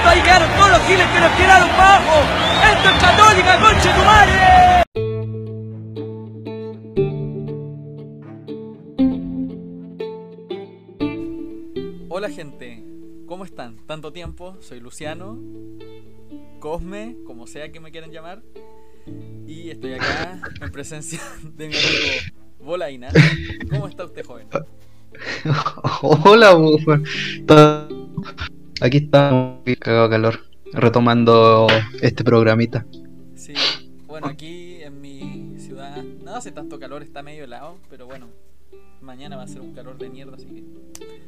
esto, ahí quedaron todos los giles que nos tiraron bajo. Esto es Católica, conche tu madre. Hola gente, ¿cómo están? Tanto tiempo, soy Luciano, Cosme, como sea que me quieran llamar, y estoy acá en presencia de mi amigo Bolaina. ¿Cómo está usted, joven? Hola. Aquí estamos, cagado calor, retomando este programita. Sí, bueno, aquí en mi ciudad no hace tanto calor, está medio helado, pero bueno, mañana va a ser un calor de mierda, así que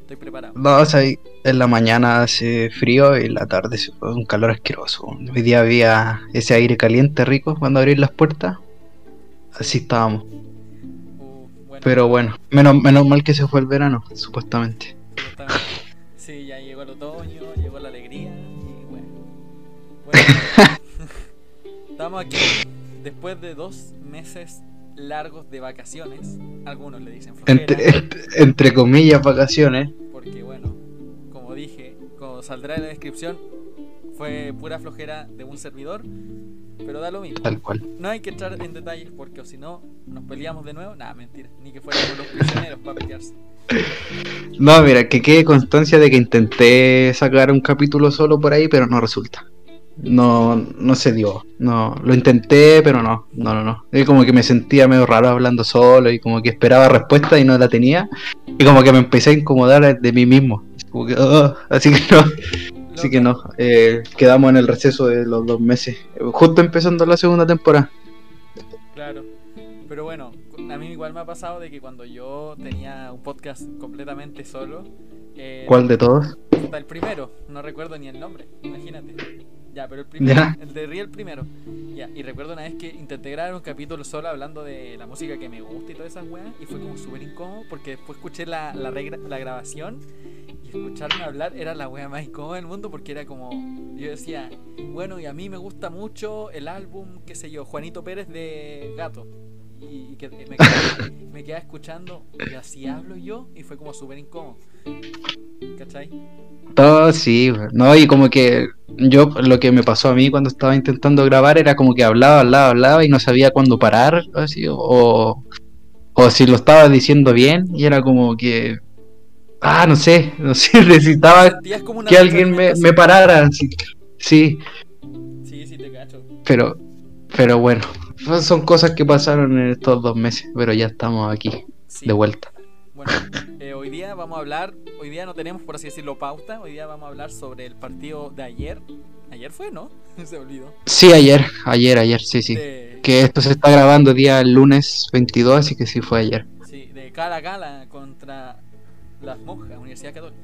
estoy preparado. No, o sea, en la mañana hace frío y en la tarde fue un calor asqueroso. Hoy día había ese aire caliente rico cuando abrí las puertas. Así estábamos. Uh, bueno, Pero bueno, menos, menos mal que se fue el verano, supuestamente. sí, ya llegó el otoño, estamos aquí después de dos meses largos de vacaciones. Algunos le dicen. Entre, entre, entre comillas, vacaciones. Porque bueno, como dije, como saldrá en la descripción, fue pura flojera de un servidor, pero da lo mismo. Tal cual. No hay que entrar en detalles porque o si no, nos peleamos de nuevo. Nada, mentira, ni que fuéramos los prisioneros para pelearse. No, mira, que quede constancia de que intenté sacar un capítulo solo por ahí, pero no resulta. No, no se dio. No, lo intenté, pero no, no, no, no. Es como que me sentía medio raro hablando solo y como que esperaba respuesta y no la tenía. Y como que me empecé a incomodar de mí mismo. Como que, "Ah", así que no, así que no. Eh, quedamos en el receso de los dos meses, justo empezando la segunda temporada. Claro. Pero bueno, a mí igual me ha pasado de que cuando yo tenía un podcast completamente solo, eh, ¿Cuál de todos? Hasta el primero, no recuerdo ni el nombre, imagínate. Ya, pero el primero, Ya. el de Riel primero. Ya, y recuerdo una vez que intenté grabar un capítulo solo hablando de la música que me gusta y todas esas weas, y fue como súper incómodo porque después escuché la, la, regra- la grabación y escucharme hablar era la wea más incómoda del mundo porque era como, yo decía, bueno, y a mí me gusta mucho el álbum, qué sé yo, Juanito Pérez de Gato. Y, que me quedaba, me quedaba escuchando y así hablo yo y fue como súper incómodo. ¿Cachai? Todo sí, no, y como que yo lo que me pasó a mí cuando estaba intentando grabar era como que hablaba, hablaba, hablaba y no sabía cuándo parar, así, o, o si lo estaba diciendo bien, y era como que, ah, no sé, no sé, necesitaba que alguien me, me parara, así. sí, Sí, sí, te cacho. pero, pero bueno, son cosas que pasaron en estos dos meses, pero ya estamos aquí, Sí. de vuelta. Bueno, hoy día vamos a hablar, hoy día no tenemos por así decirlo pauta, hoy día vamos a hablar sobre el partido de ayer. Ayer fue, ¿no? Se olvidó. Sí, ayer, ayer, ayer, sí, sí. De, Que esto se está grabando día lunes 22, así que sí fue ayer. sí, de cara a cara contra las monjas, Universidad Católica.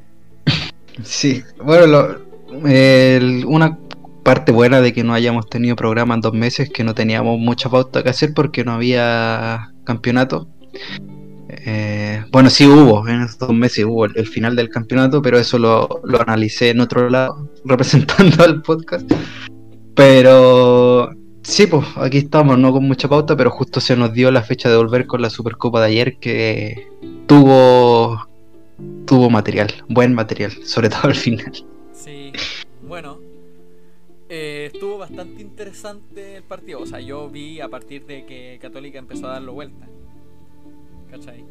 Sí, bueno, lo- el- una parte buena de que no hayamos tenido programa en dos meses, que no teníamos mucha pauta que hacer porque no había campeonato. Eh, bueno, sí hubo, en estos dos meses hubo el, final del campeonato, pero eso lo, lo analicé en otro lado, representando al podcast. Pero sí, pues aquí estamos, no con mucha pauta, pero justo se nos dio la fecha de volver con la Supercopa de ayer, que tuvo tuvo material, buen material, sobre todo al final. Sí, bueno. eh, estuvo bastante interesante el partido. O sea, yo vi a partir de que Católica empezó a darlo vuelta. ¿Cachai?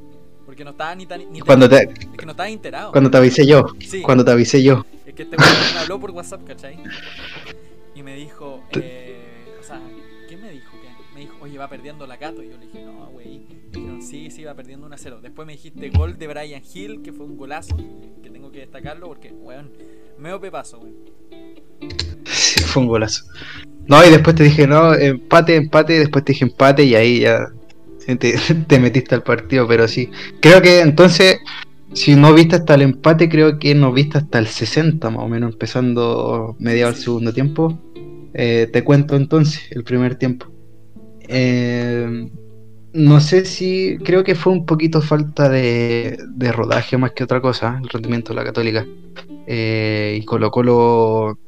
Porque no estaba ni tan. Ni Cuando te, es que no estaba enterado. cuando te avisé yo, Sí. cuando te avisé yo. Es que este me habló por WhatsApp, ¿cachai? Y me dijo, eh, o sea, ¿qué me dijo? ¿Qué? Me dijo, oye, va perdiendo la Cato. Y yo le dije, no, güey. Me dijeron, sí, sí, va perdiendo 1 a 0. Después me dijiste gol de Brian Hill, que fue un golazo, que tengo que destacarlo porque, weón, meo pepazo, weón. Sí, fue un golazo. No, y después te dije, no, empate, empate, después te dije empate y ahí ya te, te metiste al partido, pero sí. Creo que entonces, si no viste hasta el empate, creo que no viste hasta el 60 más o menos, empezando mediado el segundo tiempo. Eh, te cuento entonces el primer tiempo. Eh, no sé si, creo que fue un poquito falta de, rodaje más que otra cosa, el rendimiento de la católica. Eh, y Colo Colo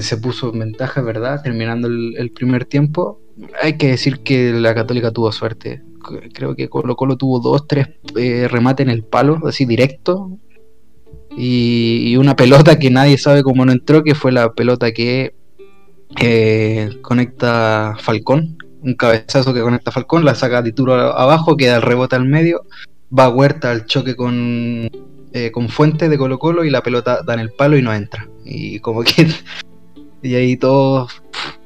se puso en ventaja, ¿verdad? Terminando el primer tiempo. Hay que decir que la Católica tuvo suerte. Creo que Colo Colo tuvo dos, tres eh, remates en el palo, así directo. y, una pelota que nadie sabe cómo no entró, que fue la pelota que eh, conecta Falcón, un cabezazo que conecta Falcón, la saca Tituro abajo, queda el rebote al medio, va Huerta al choque con, eh, con Fuente de Colo Colo y la pelota da en el palo y no entra. Y como que... Y ahí todo...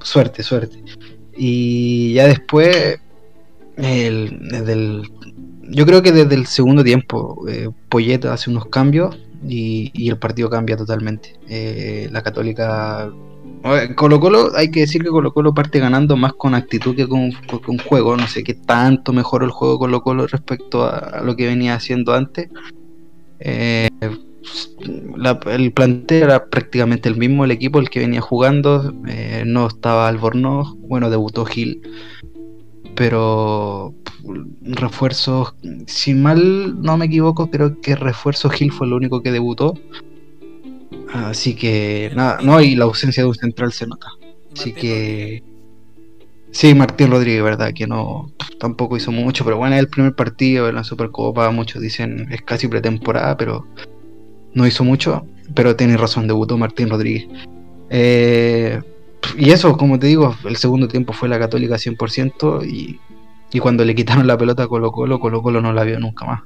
Suerte, suerte. Y ya después... El, desde el- yo creo que desde el segundo tiempo eh, Poyet hace unos cambios y, y el partido cambia totalmente. Eh, la Católica Colo Colo, hay que decir que Colo Colo parte ganando más con actitud que con, con- con juego. No sé qué tanto mejoró el juego Colo Colo respecto a, a lo que venía haciendo antes. Eh, la- el plantel era prácticamente el mismo, el equipo el que venía jugando. eh, no estaba Albornoz, bueno, debutó Gil. Pero refuerzos, si mal no me equivoco, creo que refuerzo Gil fue el único que debutó. Así que nada, no, y la ausencia de un central se nota. Así que. Sí, Martín Rodríguez, verdad, que no tampoco hizo mucho, pero bueno, es el primer partido en la Supercopa, muchos dicen es casi pretemporada, pero no hizo mucho, pero tiene razón, debutó Martín Rodríguez. Eh, y eso, como te digo, el segundo tiempo fue la Católica 100% y, y cuando le quitaron la pelota a Colo Colo, Colo Colo no la vio nunca más.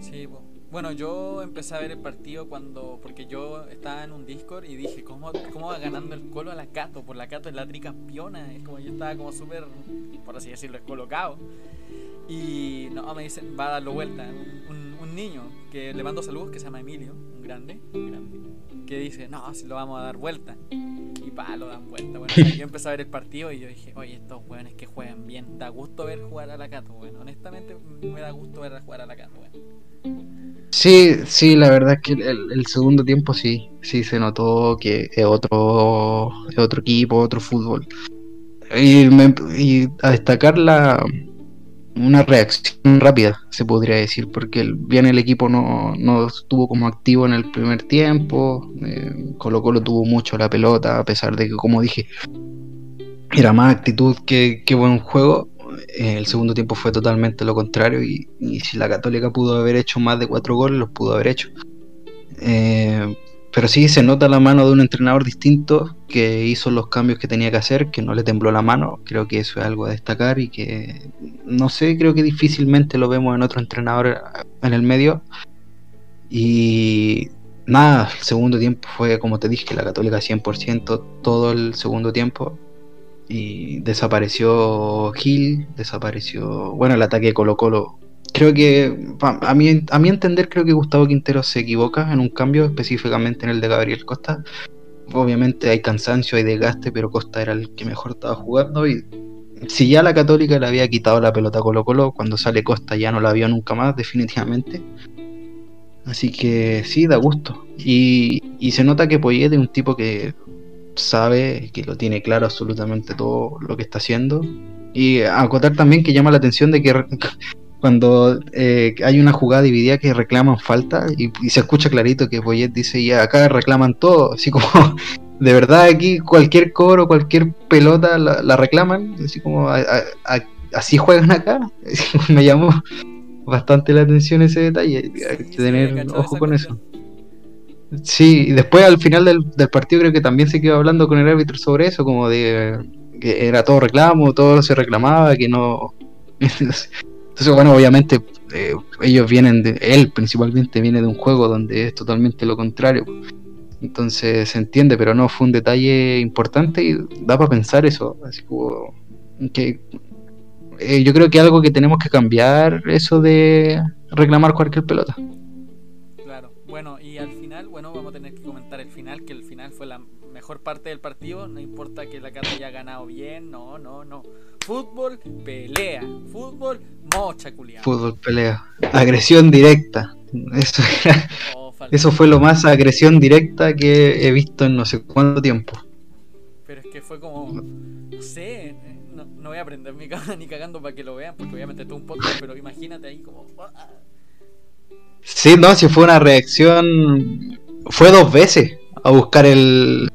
Sí, bueno, yo empecé a ver el partido cuando, porque yo estaba en un Discord y dije, ¿cómo, cómo va ganando el Colo a la Cato? Por la Cato es la tricampeona, es como yo estaba como súper, por así decirlo, descolocado. Y no, me dicen, va a darlo vuelta, un, un- un niño que le mando saludos, que se llama Emilio, un grande, un grande, que dice, no, si lo vamos a dar vuelta. Y pa, lo dan vuelta. Bueno, yo empecé a ver el partido y yo dije, oye, estos weones que juegan bien, da gusto ver jugar a la Cato, bueno, honestamente me da gusto ver jugar a la Cato, bueno. Sí, sí, la verdad es que el, el segundo tiempo sí, sí se notó que es otro, es otro equipo, otro fútbol. Y, me- y a destacar la una reacción rápida, se podría decir, porque bien el equipo no, no estuvo como activo en el primer tiempo, eh, Colo Colo tuvo mucho la pelota, a pesar de que, como dije, era más actitud que, que buen juego. Eh, el segundo tiempo fue totalmente lo contrario y, y si la Católica pudo haber hecho más de cuatro goles, los pudo haber hecho. Eh, pero sí se nota la mano de un entrenador distinto que hizo los cambios que tenía que hacer, que no le tembló la mano. Creo que eso es algo a destacar y que no sé, creo que difícilmente lo vemos en otro entrenador en el medio. Y nada, el segundo tiempo fue como te dije, la Católica 100% todo el segundo tiempo y desapareció Gil, desapareció, bueno, el ataque de Colo Colo. Creo que, a mi, a mi entender, creo que Gustavo Quintero se equivoca en un cambio, específicamente en el de Gabriel Costa. Obviamente hay cansancio, hay desgaste, pero Costa era el que mejor estaba jugando y si ya la Católica le había quitado la pelota a Colo Colo, cuando sale Costa ya no la vio nunca más, definitivamente. Así que sí, da gusto. Y, y se nota que Poyet es un tipo que sabe, que lo tiene claro absolutamente todo lo que está haciendo. Y acotar también que llama la atención de que cuando eh, hay una jugada dividida que reclaman falta y, y se escucha clarito que Poyet dice ya acá reclaman todo, así como de verdad aquí cualquier cobro, cualquier pelota la, la reclaman, así como a- a- a- así juegan acá. Me llamó bastante la atención ese detalle, hay que tener ojo con eso. Sí, y después al final del, del partido creo que también se quedó hablando con el árbitro sobre eso, como de que era todo reclamo, todo se reclamaba, que no... Entonces, bueno, obviamente eh, ellos vienen de, él principalmente viene de un juego donde es totalmente lo contrario. Entonces se entiende, pero no, fue un detalle importante y da para pensar eso, así como que eh, yo creo que algo que tenemos que cambiar, eso de reclamar cualquier pelota. Claro, bueno, y al final, bueno, vamos a tener que comentar el final, que el final fue la mejor parte del partido, no importa que la Cato haya ganado bien, no, no, no. Fútbol, pelea, fútbol, mocha culiada. Fútbol, pelea, agresión directa. Eso, era- Oh, eso fue lo más agresión directa que he visto en no sé cuánto tiempo. Pero es que fue como, no sé, no, no voy a aprender mi cámara ni cagando para que lo vean, porque obviamente es un podcast, pero imagínate ahí como... ah, Sí, no, si fue una reacción. Fue dos veces a buscar el.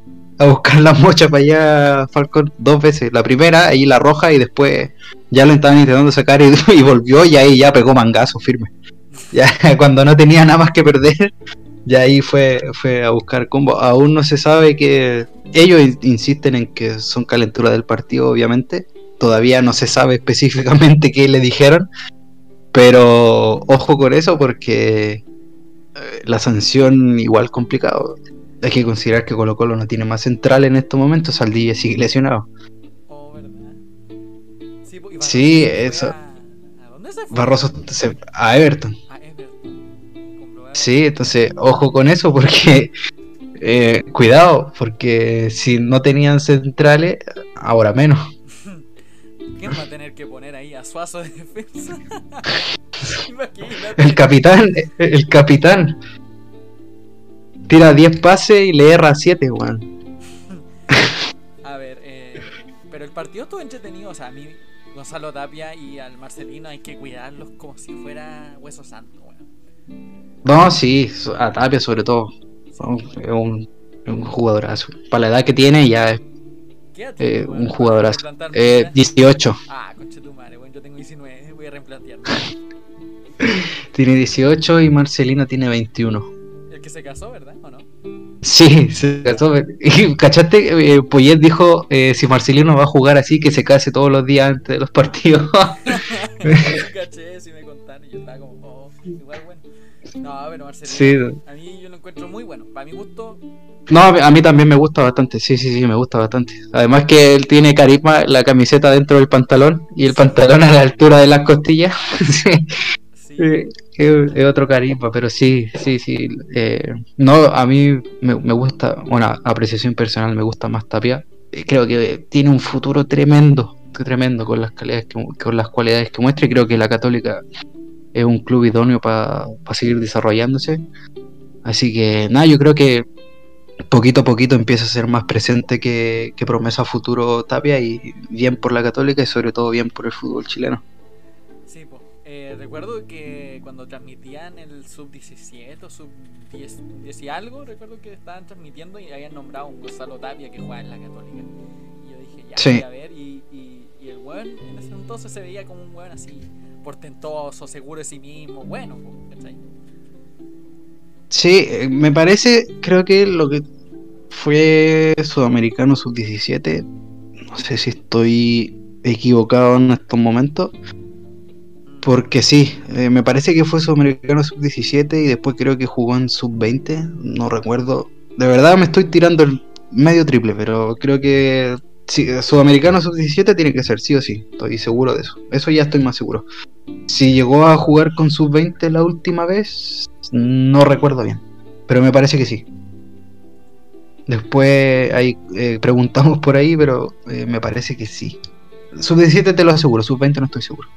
A buscar la mocha para allá, Falcón, dos veces. La primera, ahí la roja, y después ya lo estaban intentando sacar y, y volvió, y ahí ya pegó mangazo firme. Ya cuando no tenía nada más que perder, ya ahí fue, fue a buscar combo. Aún no se sabe que. Ellos in- insisten en que son calentura del partido, obviamente. Todavía no se sabe específicamente qué le dijeron. Pero ojo con eso porque eh, la sanción igual complicado. Hay que considerar que Colo Colo no tiene más central en estos momentos. Saldivia sigue lesionado. Oh, ¿verdad? Sí, y eso. A... ¿a dónde se fue? Barroso se- a Everton. A Everton. Comprobar. Sí, entonces ojo con eso porque eh, cuidado, porque si no tenían centrales, ahora menos. ¿Quién va a tener que poner ahí a Suazo de defensa? El capitán, el capitán. Tira 10 pases y le erra 7, weón. A ver, eh, pero el partido estuvo entretenido. O sea, a mí, Gonzalo Tapia y al Marcelino hay que cuidarlos como si fuera hueso santo, weón. No, sí, a Tapia sobre todo. Es un, jugadorazo. Para la edad que tiene ya es ¿Qué edad tiene, eh, un jugadorazo. ¿Replantar Eh, media? 18. Ah, conche tu madre, weón. Yo tengo 19, voy a replantearlo. Tiene 18 y Marcelino tiene 21. Se casó, ¿verdad? ¿O no? Sí, se casó. Y, ¿Cachaste? Eh, Poyet dijo, eh, si Marcelino va a jugar así, que se case todos los días antes de los partidos. Caché, si me contaron. Yo estaba como, oh, igual bueno. No, pero Marcelino, Sí. a mí yo lo encuentro muy bueno. Para mi gusto, no, a mí también me gusta bastante, sí, sí, sí, me gusta bastante. Además que él tiene carisma, la camiseta dentro del pantalón y el pantalón a la altura de las costillas. sí, sí. Es, otro carisma, pero sí, sí, sí. eh, no, a mí me, gusta, bueno, apreciación personal, me gusta más Tapia. Eh, Creo que tiene un futuro tremendo, tremendo con las cualidades que, con las cualidades que muestra y creo que la Católica es un club idóneo para seguir desarrollándose. Así que nada, yo creo que poquito a poquito empieza a ser más presente que, que promesa futuro Tapia y bien por la Católica y sobre todo bien por el fútbol chileno. Eh, recuerdo que cuando transmitían el sub 17 o sub 10, 10 y algo, recuerdo que estaban transmitiendo y habían nombrado a un Gonzalo Tapia que jugaba en la Católica. Y yo dije, ya, Sí. voy a ver. Y, y, y el weón en ese entonces se veía como un weón así, portentoso, seguro de sí mismo, bueno, ¿cachai? Sí, eh, me parece, creo que lo que fue Sudamericano Sub-17, no sé si estoy equivocado en estos momentos, porque sí, eh, me parece que fue Sudamericano Sub-17 y después creo que jugó en Sub-20, no recuerdo. De verdad me estoy tirando el medio triple, pero creo que sí, Sudamericano Sub-17 tiene que ser, sí o sí, estoy seguro de eso. Eso ya estoy más seguro. Si llegó a jugar con Sub-20 la última vez, no recuerdo bien, pero me parece que sí. Después ahí eh, preguntamos por ahí, pero eh, me parece que sí. Sub-17 te lo aseguro, Sub-20 no estoy seguro.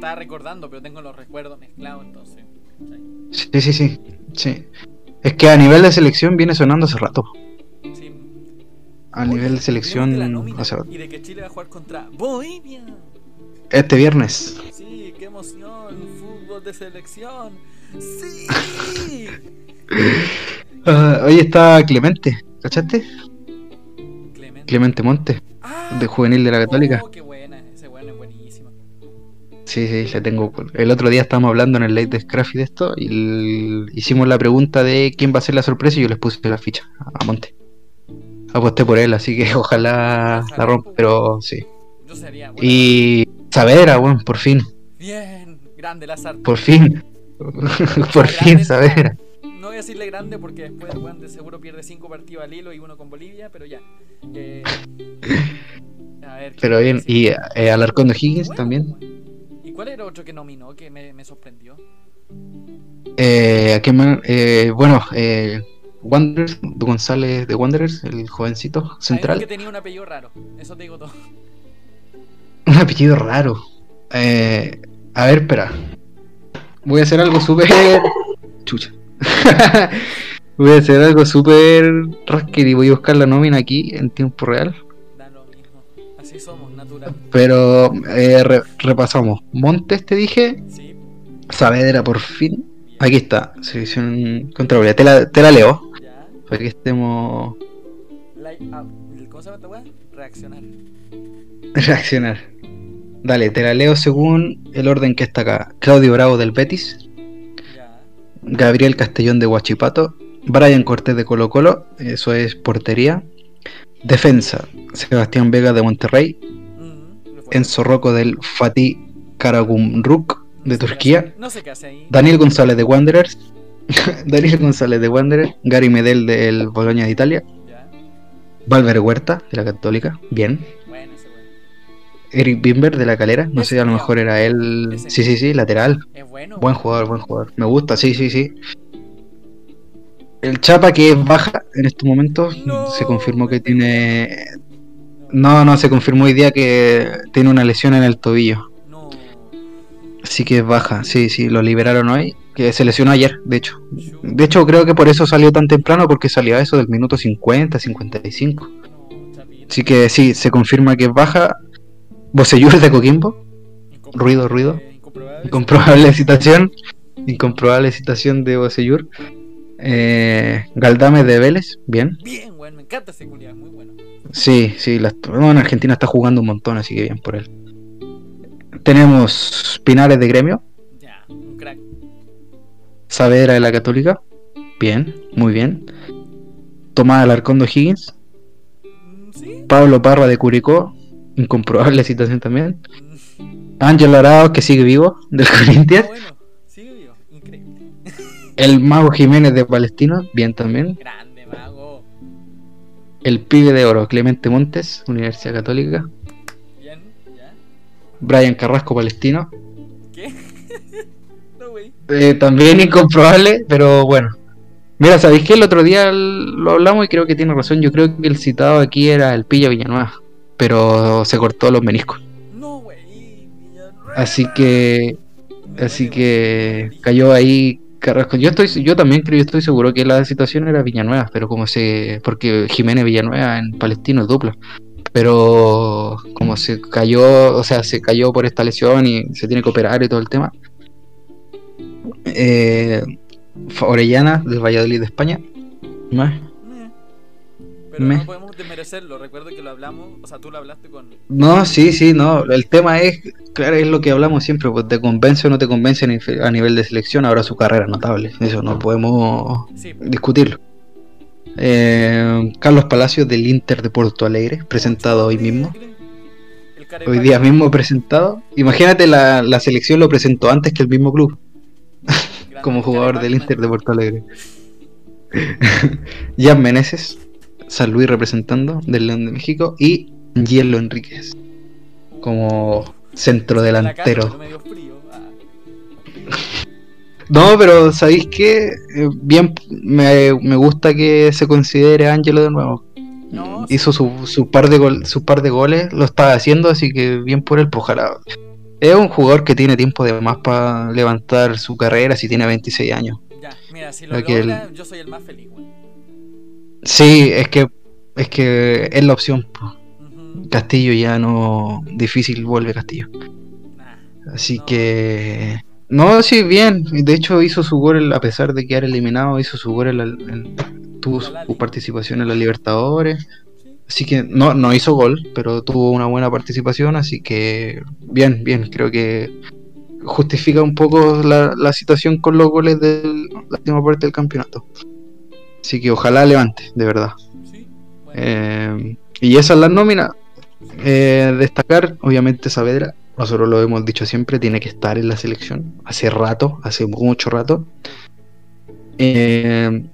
Estaba recordando, pero tengo los recuerdos mezclados entonces. Sí, sí, sí, sí. Es que a nivel de selección viene sonando hace rato. Sí. A Oye, nivel de selección, de hace rato. y de que Chile va a jugar contra Bolivia. Este viernes. Sí, qué emoción, fútbol de selección. Sí. Ah, hoy está Clemente, ¿cachaste? Clemente. Clemente Monte, Ah, de juvenil de la Católica. Oh, Sí, sí, le tengo. El otro día estábamos hablando en el late de Scraffy de esto y el- hicimos la pregunta de quién va a ser la sorpresa y yo les puse la ficha a Monte. Aposté por él, así que ojalá la rompa, pero sí. Yo sería bueno. Y Saavedra, bueno, por fin, Bien, grande Lazar. por fin. por fin, Saavedra. No voy a decirle grande porque después bueno, de seguro pierde cinco partidos al hilo y uno con Bolivia, pero ya. Eh, a ver. ¿qué Pero bien, y eh, Alarcón de Higgins Bueno, también. Bueno. ¿Y cuál era otro que nominó que me, me sorprendió? Eh, ¿a qué más? Eh, bueno, eh, Wanderers, González de Wanderers, el jovencito Hay uno que central. tenía un apellido raro, eso te digo todo. Un apellido raro. Eh, a ver, espera. Voy a hacer algo súper. Chucha. voy a hacer algo súper rasquer y voy a buscar la nómina aquí en tiempo real. Pero eh, re- repasamos. Montes, te dije. Sí, Saavedra, por fin. Aquí está. Selección contra Bolivia. Te la, te la leo. Ya. Para que estemos. Up. ¿Cómo se llama? Reaccionar. Reaccionar. Dale, te la leo según el orden que está acá. Claudio Bravo del Betis. Ya. Gabriel Castellón de Huachipato, Brian Cortés de Colo Colo, eso es portería. Defensa, Sebastián Vega de Monterrey, Enzo Rocco del Fatih Karagumruk de Turquía, hace- No sé qué hace ahí. Daniel González de Wanderers, Daniel González de Wanderers, Gary Medel del Bologna de Italia. Valver Huerta de la Católica, bien. Eric Bimber de la Calera, no sé, a lo mejor era él. Sí, sí, sí, lateral. Es bueno. Buen jugador, buen jugador. Me gusta, sí, sí, sí. El Chapa que es baja en estos momentos, No, se confirmó que tiene... No, no, se confirmó hoy día que tiene una lesión en el tobillo. Así que es baja, sí, sí, lo liberaron hoy. Que se lesionó ayer, de hecho. De hecho, creo que por eso salió tan temprano, porque salió a eso del minuto 50, 55. No, chapita. Así que sí, se confirma que es baja. Bocellur de Coquimbo, ruido, ruido. Incomprobable. incomprobable citación. Incomprobable citación de Bocellur. Eh, Galdame de Vélez, bien. Bien, weón. Me encanta ese culiao. Muy bueno. Sí, sí, la, bueno, en Argentina está jugando un montón, así que bien por él. Tenemos Pinares de Gremio, Ya. Un crack. Saavedra de la Católica, bien, muy bien. Tomás Alarcón de Higgins, Mm, Sí. Pablo Parra de Curicó, incomprobable citación también. Ángel Arao, que sigue vivo, del ah, Corinthians. bueno. El Mago Jiménez de Palestino, bien también. Grande, mago. El pibe de oro, Clemente Montes, Universidad Católica. Bien. Ya. Brian Carrasco, Palestino. ¿Qué? no, güey. Eh, también incomprobable, pero bueno. Mira, ¿sabéis que el otro día lo hablamos y creo que tiene razón? Yo creo que el citado aquí era el Pilla Villanueva, pero se cortó los meniscos. No, güey. Así que, así que cayó ahí Carrasco. Yo estoy, yo también creo, yo estoy seguro que la situación era Villanueva, pero como se, porque Jiménez Villanueva en Palestino es dupla. Pero como se cayó, o sea, se cayó por esta lesión y se tiene que operar y todo el tema. Eh, Orellana del Valladolid de España. Meh. Pero no podemos desmerecerlo. Recuerdo que lo hablamos. O sea, tú lo hablaste con. No, sí, sí, no. El tema es, claro, es lo que hablamos siempre, pues te convence o no te convence a nivel- de selección. Ahora su carrera es notable, eso no podemos Sí. discutirlo. Eh, Carlos Palacios del Inter de Porto Alegre, presentado hoy mismo. Hoy día mismo presentado. Imagínate, la, la selección lo presentó antes que el mismo club, como jugador del. Inter de Porto Alegre. Jan Meneses, San Luis representando del León de México. Y Hielo Enríquez, como centro delantero. Ah. No, pero ¿sabéis qué? Eh, bien, me, me gusta que se considere Ángelo de nuevo. No. Hizo su, su par de gol, su par de goles, lo está haciendo, así que bien por él, pues ojalá. Es un jugador que tiene tiempo de más para levantar su carrera si tiene 26 años. Ya, mira, si lo logra, yo soy el más feliz, güey. Sí, es que es que es la opción. Castillo ya no difícil vuelve Castillo. Nah. Así No. que no, sí, bien. De hecho hizo su gol a pesar de quedar eliminado, hizo su gol en la- en- tuvo su participación en la Libertadores. Sí. Así que no, no hizo gol, pero tuvo una buena participación, así que bien, bien, creo que justifica un poco la, la situación con los goles de la última parte del campeonato. Así que ojalá levante, de verdad. Sí. Bueno. Eh, y esa es la nómina. Eh, destacar, obviamente, Saavedra, nosotros lo hemos dicho siempre, tiene que estar en la selección. Hace rato, hace mucho rato. Eh,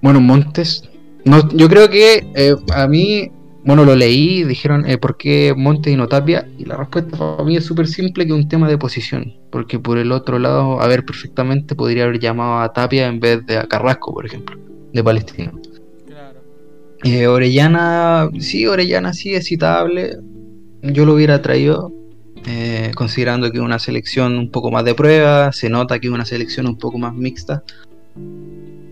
bueno, Montes. No, yo creo que eh, a mí, bueno, lo leí, dijeron, ¿por qué Montes y no Tapia? Y la respuesta para mí es súper simple, que es un tema de posición. Porque por el otro lado, a ver, perfectamente podría haber llamado a Tapia en vez de a Carrasco, por ejemplo, de Palestino. Claro. Eh, Orellana, sí, Orellana sí es citable. Yo lo hubiera traído, eh, considerando que es una selección un poco más de prueba, se nota que es una selección un poco más mixta.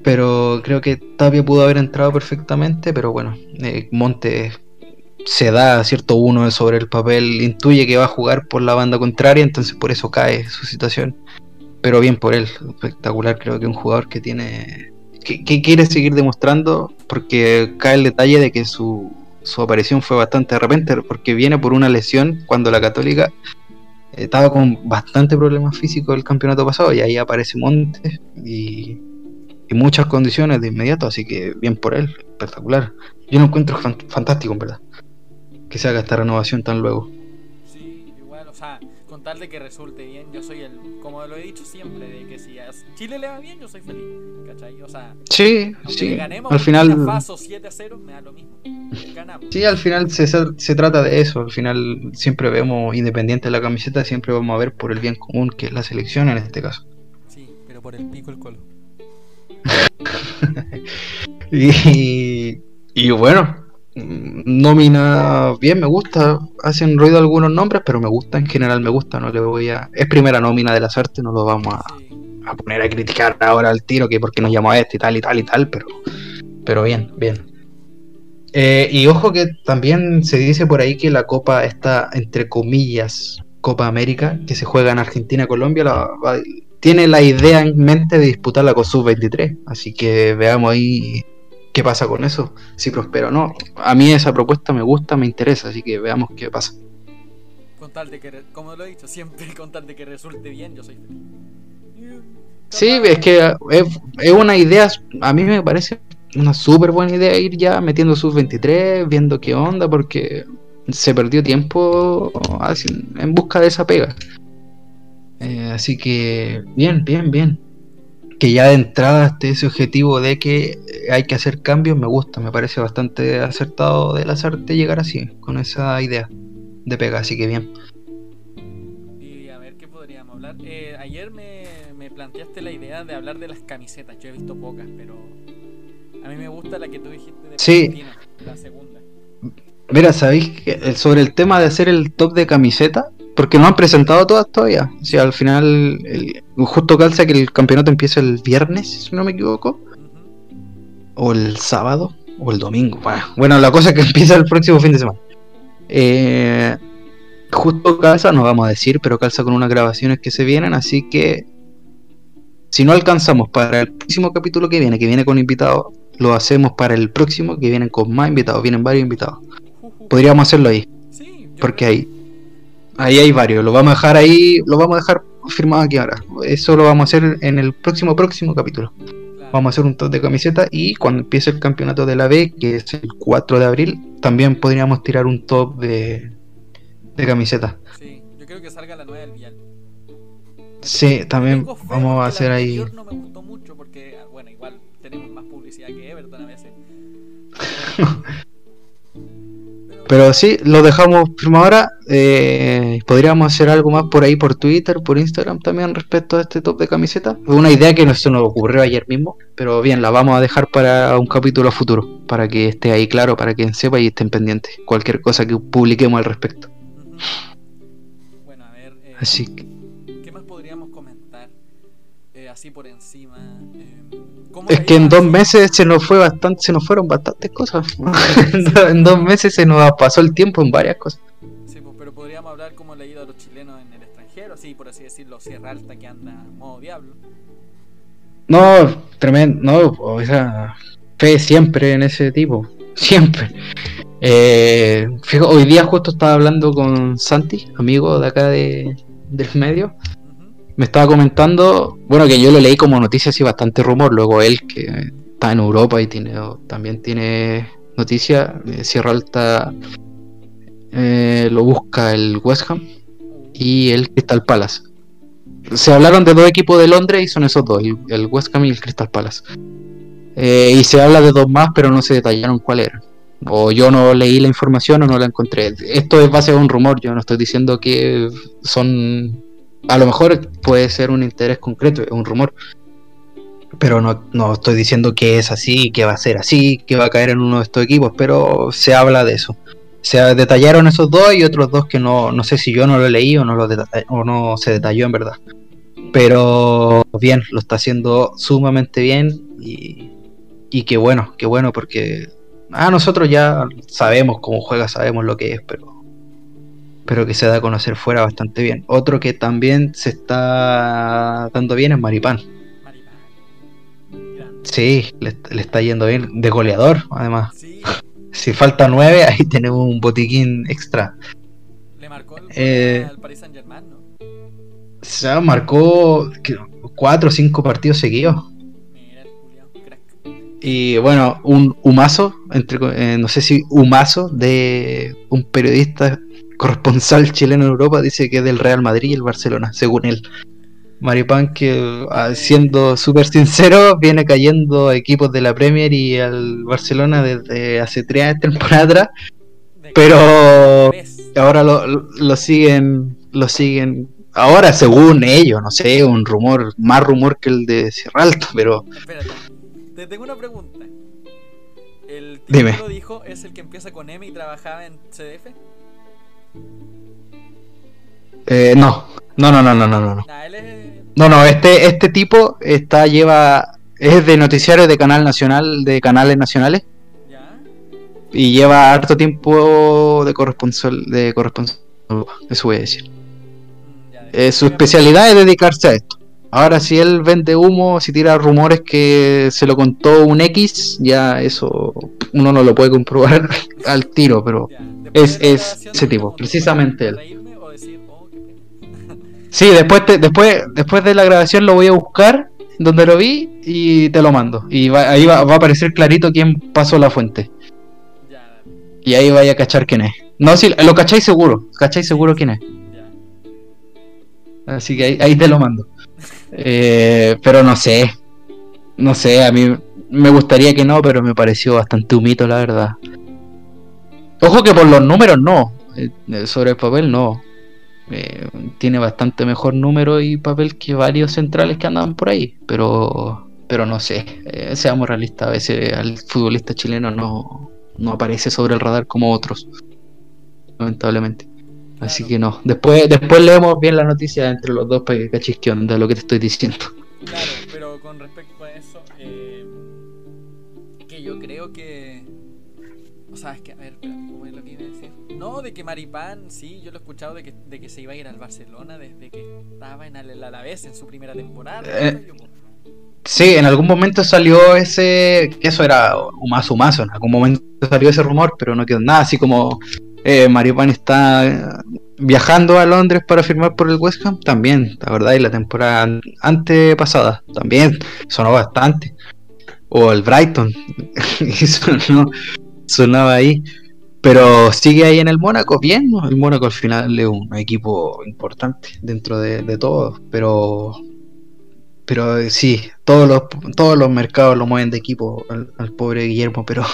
Pero creo que Tapia pudo haber entrado perfectamente, pero bueno, eh, Monte se da cierto uno sobre el papel, intuye que va a jugar por la banda contraria, entonces por eso cae su situación. Pero bien por él, espectacular, creo que un jugador que tiene que quiere seguir demostrando, porque cae el detalle de que su, su aparición fue bastante de repente, porque viene por una lesión cuando la Católica estaba con bastante problemas físicos el campeonato pasado y ahí aparece Montes y, y muchas condiciones de inmediato, así que bien por él, espectacular. Yo lo encuentro fan- fantástico, en verdad, que se haga esta renovación tan luego. Tal de que resulte bien, yo soy el, como lo he dicho siempre, de que si a Chile le va bien, yo soy feliz, ¿cachai? O sea, Sí, sí, ganemos al final... Faso 7 a 0, me da lo mismo. Ganamos. Sí, al final se, se trata de eso. Al final siempre vemos, independiente de la camiseta, siempre vamos a ver por el bien común, que es la selección en este caso. Sí, pero por el pico el colo. Y, y bueno, nómina bien, me gusta. Hacen ruido algunos nombres, pero me gusta en general, me gusta. No le voy a. Es primera nómina de las artes, no lo vamos a, a poner a criticar ahora al tiro, que porque nos llamó a este y tal y tal y tal, pero, pero bien, bien. Eh, y ojo que también se dice por ahí que la Copa está, entre comillas, Copa América, que se juega en Argentina, Colombia, la- tiene la idea en mente de disputarla con Sub-23. Así que veamos ahí qué pasa con eso, si prospera o no. A mí esa propuesta me gusta, me interesa, así que veamos qué pasa. con tal de que, como lo he dicho siempre, con tal de que resulte bien, yo soy feliz. Sí, es que es, es una idea, a mí me parece una súper buena idea ir ya metiendo sus 23, viendo qué onda, porque se perdió tiempo en busca de esa pega. Eh, así que, bien, bien, bien. Que ya de entrada esté ese objetivo de que hay que hacer cambios, me gusta, me parece bastante acertado de las artes llegar así, con esa idea de pega, así que bien. Y a ver qué podríamos hablar. Eh, ayer me, me planteaste la idea de hablar de las camisetas. Yo he visto pocas, pero a mí me gusta la que tú dijiste de Sí. La segunda. Mira, ¿sabéis que el- sobre el tema de hacer el top de camiseta? Porque no han presentado todas todavía. O sea, al final, el- justo calza que el campeonato empieza el viernes, si no me equivoco, o el sábado, o el domingo. Bueno, la cosa es que empieza el próximo fin de semana. Eh, justo calza, no vamos a decir, pero calza con unas grabaciones que se vienen, así que si no alcanzamos para el próximo capítulo que viene, que viene con invitados, lo hacemos para el próximo, que vienen con más invitados, vienen varios invitados. Podríamos hacerlo ahí. Porque ahí, ahí hay varios. Lo vamos a dejar ahí, lo vamos a dejar firmado aquí ahora. Eso lo vamos a hacer en el próximo próximo capítulo. Vamos a hacer un top de camiseta y cuando empiece el campeonato de la B, que es el 4 de abril, también podríamos tirar un top de, de camiseta. Sí, yo creo que salga la nueva del Vial. Sí, también vamos a hacer ahí. no Pero sí, lo dejamos firmado ahora. Eh, podríamos hacer algo más por ahí, por Twitter, por Instagram también respecto a este top de camiseta. Una idea que no se nos ocurrió ayer mismo, pero bien, la vamos a dejar para un capítulo futuro, para que esté ahí claro, para que sepa y estén pendientes. Cualquier cosa que publiquemos al respecto. Bueno, a ver, eh, Así que, ¿qué más podríamos comentar? Eh, así por encima. Eh, ¿cómo es la que en dos meses se nos fue bastante, se nos fueron bastantes cosas. en do- en dos meses se nos pasó el tiempo en varias cosas. Sí, pues, pero podríamos hablar cómo le ha ido a los chilenos en el extranjero, así por así decirlo, Sierra Alta que anda modo diablo. No, tremendo, no, o sea, fe siempre en ese tipo, siempre. Eh, fijo, hoy día justo estaba hablando con Santi, amigo de acá de, del medio. Me estaba comentando, bueno, que yo lo leí como noticia así bastante rumor, luego él que está en Europa y tiene también tiene noticia, eh, Sierra Alta eh, lo busca el West Ham y el Crystal Palace. Se hablaron de dos equipos de Londres y son esos dos, el, el West Ham y el Crystal Palace. Eh, y se habla de dos más, pero no se detallaron cuál era. O yo no leí la información o no la encontré. Esto es base a un rumor, yo no estoy diciendo que son... A lo mejor puede ser un interés concreto, un rumor. Pero no, no estoy diciendo que es así, que va a ser así, que va a caer en uno de estos equipos, pero se habla de eso se detallaron esos dos y otros dos que no, no sé si yo no lo leí o no, lo o no se detalló en verdad. Pero bien, lo está haciendo sumamente bien y, y qué bueno, qué bueno porque ah, nosotros ya sabemos cómo juega, sabemos lo que es, pero, pero que se da a conocer fuera bastante bien. Otro que también se está dando bien es Maripán. Sí, le, le está yendo bien, de goleador además. Sí, Si falta nueve, ahí tenemos un botiquín extra. le marcó el Eh. al Paris Saint Germain, ¿no? sea, marcó cuatro o cinco partidos seguidos. Y bueno, un humazo, entre, eh, no sé si humazo, de un periodista corresponsal chileno en Europa, dice que es del Real Madrid y el Barcelona, según él. Maripán, que ah, siendo súper sincero, viene cayendo a equipos de la Premier y al Barcelona desde hace tres temporadas atrás, pero ahora lo, siguen, lo siguen, ahora según ellos, no sé, un rumor, más rumor que el de Sierra Alta, pero Espérate, te tengo una pregunta. ¿El tipo Dime. que lo dijo es el que empieza con M y trabajaba en CDF? Eh, no, no, no, no, no, no, no. no. No, este, este tipo está, lleva, es de noticiarios de canal nacional, de canales nacionales, y lleva harto tiempo de corresponsal, de corresponsal, eso voy a decir. Mm, Eh, su especialidad es dedicarse a esto. Ahora, si él vende humo, si tira rumores que se lo contó un X, ya eso uno no lo puede comprobar al tiro, pero es- es ese ¿te tipo, precisamente él. sí, después, te- después, después de la grabación lo voy a buscar donde lo vi y te lo mando. Y va- ahí va, va a aparecer clarito quién pasó la fuente. Y ahí vaya a cachar quién es. No, si lo cacháis seguro, cacháis seguro quién es. Así que ahí, ahí te lo mando. Eh, pero no sé. No sé, a mí me gustaría que no, pero me pareció bastante humito, la verdad. Ojo que por los números no. eh, sobre el papel no. Eh, tiene bastante mejor número y papel que varios centrales que andan por ahí. Pero, pero no sé. eh, seamos realistas. A veces al futbolista chileno no, no aparece sobre el radar como otros. Lamentablemente. Así que no. Después, después leemos bien la noticia entre los dos para que cachis onda lo que te estoy diciendo. Claro, pero con respecto a eso, eh, que yo creo que. O sea, es que, a ver, espera, ¿cómo es lo que iba a decir? No, de que Maripán, sí, yo lo he escuchado de que, de que se iba a ir al Barcelona desde que estaba en el Alavés en su primera temporada. Eh. Sí, en algún momento salió ese. que eso era humazo, humazo. En algún momento salió ese rumor, pero no quedó nada. Así como eh, Maripán está eh, viajando a Londres para firmar por el West Ham, también, la verdad, y la temporada an- antepasada también sonó bastante. O el Brighton, sonaba ahí. Pero sigue ahí en el Mónaco, bien, ¿no? el Mónaco al final es un equipo importante dentro de, todo, pero pero eh, sí, todos los, todos los mercados lo mueven de equipo al, al pobre Guillermo, pero,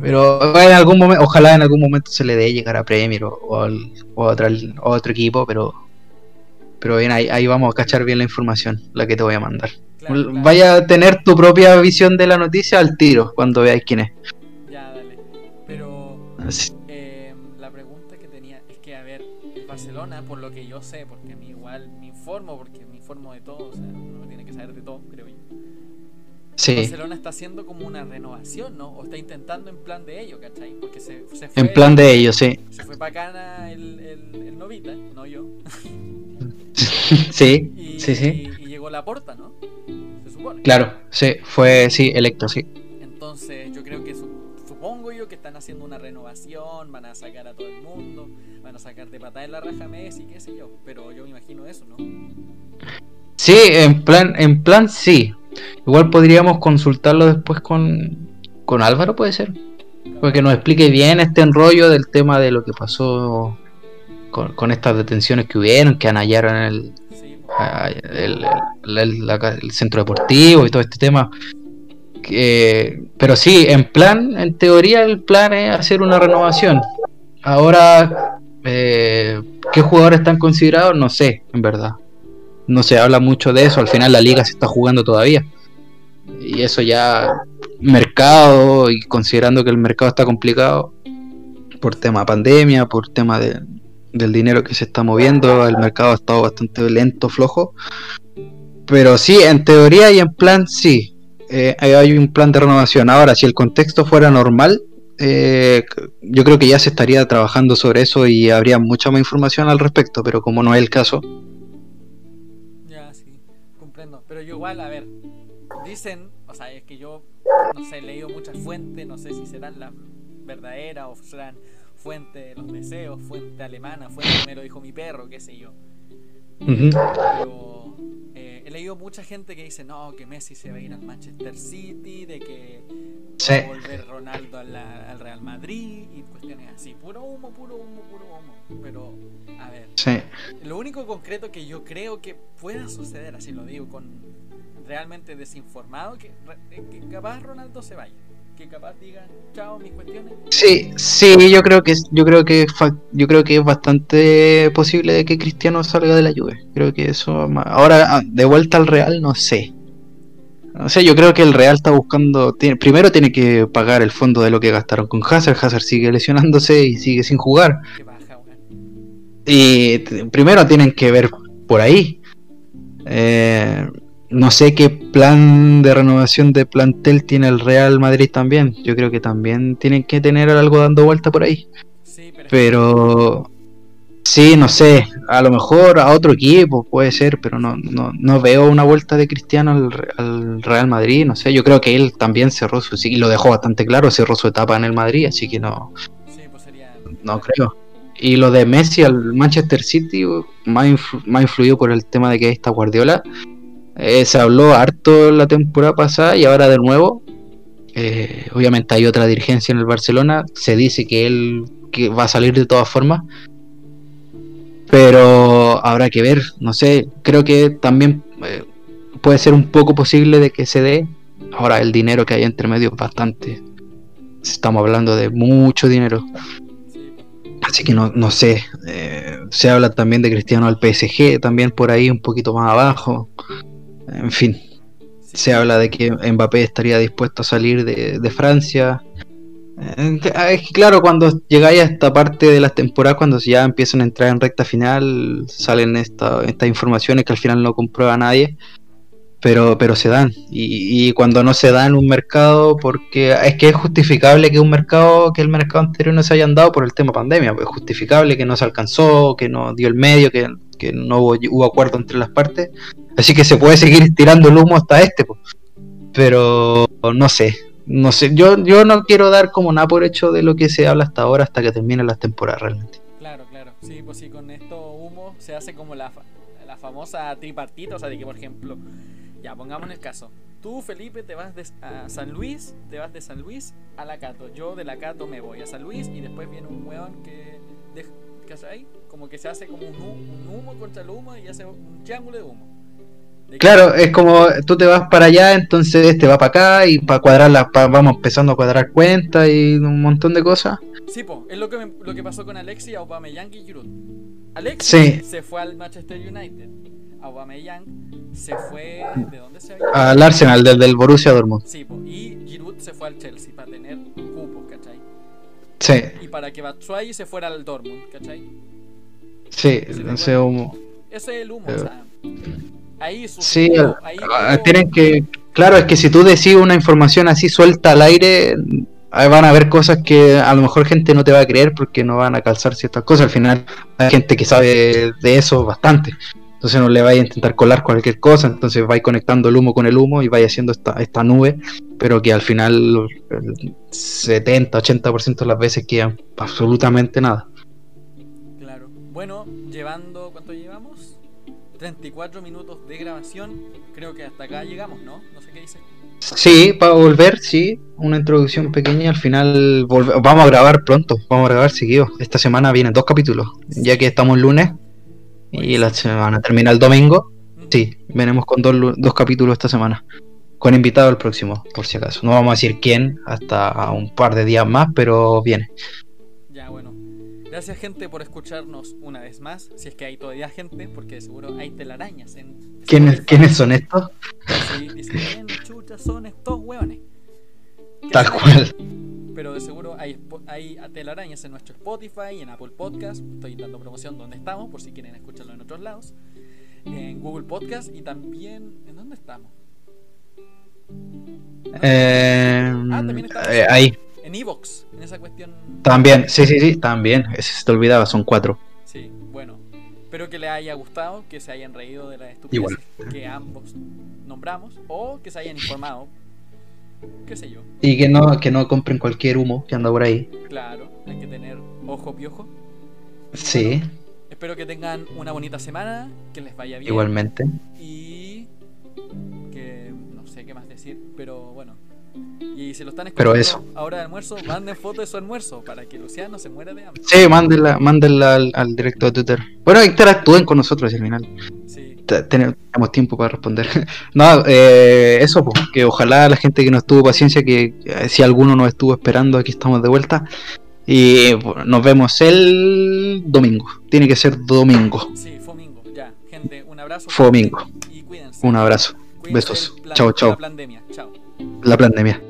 pero en algún momento, ojalá en algún momento se le dé llegar a Premier o, o al- o a, otra- o a otro equipo, pero pero bien, ahí, ahí vamos a cachar bien la información, la que te voy a mandar. claro, claro. Vaya a tener tu propia visión de la noticia al tiro cuando veáis quién es. Ya, dale. Pero eh, la pregunta que tenía es que, a ver, el Barcelona, por lo que yo sé, porque a mí igual me informo, porque me informo de todo, o sea, uno tiene que saber de todo, creo. Sí, Barcelona está haciendo como una renovación, ¿no? O está intentando en plan de ello, ¿cachai? Porque se, se fue. en plan de ellos, sí. Se fue bacana el, el, el novita, no yo. sí, Y, sí, sí. y llegó la porta, ¿no? Se supone. Claro, sí, fue, sí, electo, sí. Entonces, yo creo que su- supongo yo que están haciendo una renovación, van a sacar a todo el mundo, van a sacar de patada en la raja Messi, qué sé yo. Pero yo me imagino eso, ¿no? Sí, en plan, en plan sí. Igual podríamos consultarlo después con, con Álvaro, puede ser. Porque nos explique bien este enrollo del tema de lo que pasó con, con estas detenciones que hubieron, que anallaron el, el, centro deportivo y todo este tema. Pero sí, en plan, en teoría el plan es hacer una renovación. Ahora, eh, ¿qué jugadores están considerados? No sé, en verdad. No se habla mucho de eso. Al final la liga se está jugando todavía. Y eso ya, mercado, y considerando que el mercado está complicado por tema pandemia, por tema de, del dinero que se está moviendo, el mercado ha estado bastante lento, flojo. Pero sí, en teoría y en plan sí, eh, hay- un plan de renovación. Ahora, si el contexto fuera normal, eh, yo creo que ya se estaría trabajando sobre eso y habría mucha más información al respecto, pero como no es el caso, igual, a ver, dicen, o sea, es que yo, no sé, he leído muchas fuentes, no sé si serán las verdaderas o serán fuente de los deseos, fuente alemana, fuente me lo dijo mi perro, qué sé yo. Pero eh, he leído mucha gente que dice no, que Messi se va a ir al Manchester City, de que Sí. va a volver Ronaldo al, al Real Madrid y cuestiones así. Puro humo, puro humo, puro humo. Pero, a ver, Sí. lo único concreto que yo creo que pueda suceder, así lo digo, con realmente desinformado, que, re- que capaz Ronaldo se vaya. Que capaz digan, chao, mis cuestiones. Sí, sí, yo creo que yo creo que yo creo que es bastante posible de que Cristiano salga de la Juve. Creo que eso ahora ah, de vuelta al Real no sé. No sé, yo creo que el Real está buscando tiene- primero tiene que pagar el fondo de lo que gastaron con Hazard. Hazard sigue lesionándose y sigue sin jugar. Baja. Y primero tienen que ver por ahí. Eh, no sé qué plan de renovación de plantel tiene el Real Madrid también. Yo creo que también tienen que tener algo dando vuelta por ahí. Pero, sí, no sé, a lo mejor a otro equipo puede ser, pero no, no, no veo una vuelta de Cristiano al, al Real Madrid, no sé, yo creo que él también cerró su, y lo dejó bastante claro, cerró su etapa en el Madrid, así que no, pues no creo. Y lo de Messi al Manchester City, más, influ- más influido por el tema de que está Guardiola, eh, se habló harto la temporada pasada y ahora de nuevo. Eh, obviamente hay otra dirigencia en el Barcelona, se dice que él va a salir de todas formas, pero habrá que ver, no sé, creo que también eh, puede ser un poco posible de que se dé. Ahora el dinero que hay entre medio es bastante, estamos hablando de mucho dinero. Sí. Así que no, no sé. eh, se habla también de Cristiano al PSG, también por ahí un poquito más abajo. En fin, se habla de que Mbappé estaría dispuesto a salir de, de Francia. Eh, ah, es que claro, cuando llegáis a esta parte de las temporadas, cuando ya empiezan a entrar en recta final, salen esta- estas informaciones que al final no comprueba nadie. Pero, pero se dan. Y, y cuando no se da en un mercado, porque es que es justificable que un mercado, que el mercado anterior no se hayan dado por el tema pandemia. pues, Es justificable que no se alcanzó, que no dio el medio, que, que no hubo, hubo acuerdo entre las partes. Así que se puede seguir tirando el humo hasta este. pues. Pero no sé. No sé. Yo, yo no quiero dar como nada por hecho de lo que se habla hasta ahora, hasta que terminen las temporadas realmente. Claro, claro. Sí, pues sí, con esto humo se hace como la, la famosa tripartita, o sea, de que, por ejemplo, ya pongamos el caso. Tú, Felipe, te vas de, a San Luis, te vas de San Luis a La Cato. Yo de La Cato me voy a San Luis y después viene un weón que... De, ¿Cachai? Como que se hace como un, hu- un humo contra el humo y hace un triángulo de humo. Claro, es como tú te vas para allá, entonces este va para acá y para cuadrar las, pa- vamos empezando a cuadrar cuentas y un montón de cosas. Sí, po, es lo que, me- lo que pasó con Alexis, Aubameyang y Giroud. Alexis Sí. se fue al Manchester United. Aubameyang se fue... ¿De dónde se había? Al Arsenal, del, del Borussia Dortmund. Sí, po, y Giroud se fue al Chelsea para tener cupos, ¿cachai? Sí, Y para que Batshuayi se fuera al Dortmund, ¿cachai? sí, sé, humo. Ese es el humo, Eh, o sea. Ahí Sí, sucedió, ahí ah, tienen que. Claro, es que si tú decís una información así suelta al aire, van a haber cosas que a lo mejor gente no te va a creer porque no van a calzar ciertas cosas. Al final hay gente que sabe de eso bastante. Entonces no le vaya a intentar colar cualquier cosa. Entonces vais conectando el humo con el humo y vais haciendo esta, esta nube. Pero que al final el 70-80% de las veces quedan absolutamente nada. Claro. Bueno, llevando. ¿Cuánto llevamos? 34 minutos de grabación. Creo que hasta acá llegamos, ¿no? No sé qué dices. Sí, para volver, sí, una introducción pequeña. Al final vamos a grabar pronto, vamos a grabar seguido. Esta semana vienen dos capítulos, ya que estamos el lunes y la semana termina el domingo. Sí, venimos con dos, dos capítulos esta semana, con invitado el próximo, por si acaso. No vamos a decir quién hasta un par de días más, pero viene. Gracias, gente, por escucharnos una vez más. Si es que hay todavía gente, porque seguro hay telarañas en. ¿Quiénes. ¿quiénes son estos? Sí, dicen, ¿quién chucha son estos hueones? ¿Qué Tal cual. Pero de seguro hay, hay telarañas en nuestro Spotify en Apple Podcast. Estoy dando promoción donde estamos, por si quieren escucharlo en otros lados. En Google Podcast y también. ¿En dónde estamos? Eh, Ah, también estamos. eh, ahí, En Evox, en esa cuestión. también, sí, sí, sí, también. Se te olvidaba, son cuatro. Sí, bueno. Espero que les haya gustado, que se hayan reído de las estupideces que ambos nombramos o que se hayan informado. ¿Qué sé yo? Y que no, que no compren cualquier humo que anda por ahí. Claro, hay que tener ojo piojo. Sí. Espero que tengan una bonita semana, que les vaya bien. Igualmente. Y que no sé qué más decir, pero bueno. Y si lo están Pero eso. ahora de almuerzo, manden foto de su almuerzo para que Luciano se muera de hambre. Sí, mándenla, mándenla al, al directo de Twitter. Bueno, interactúen con nosotros al final. Sí. Tenemos tiempo para responder. no, eh, eso, pues, que ojalá la gente que nos tuvo paciencia, que eh, si alguno nos estuvo esperando, aquí estamos de vuelta. Y bueno, nos vemos el domingo. Tiene que ser domingo. Sí, Fomingo. Ya, gente, un abrazo. Fomingo. Y cuídense. Un abrazo. Cuídense Besos. Chao, chao. Chao la pandemia.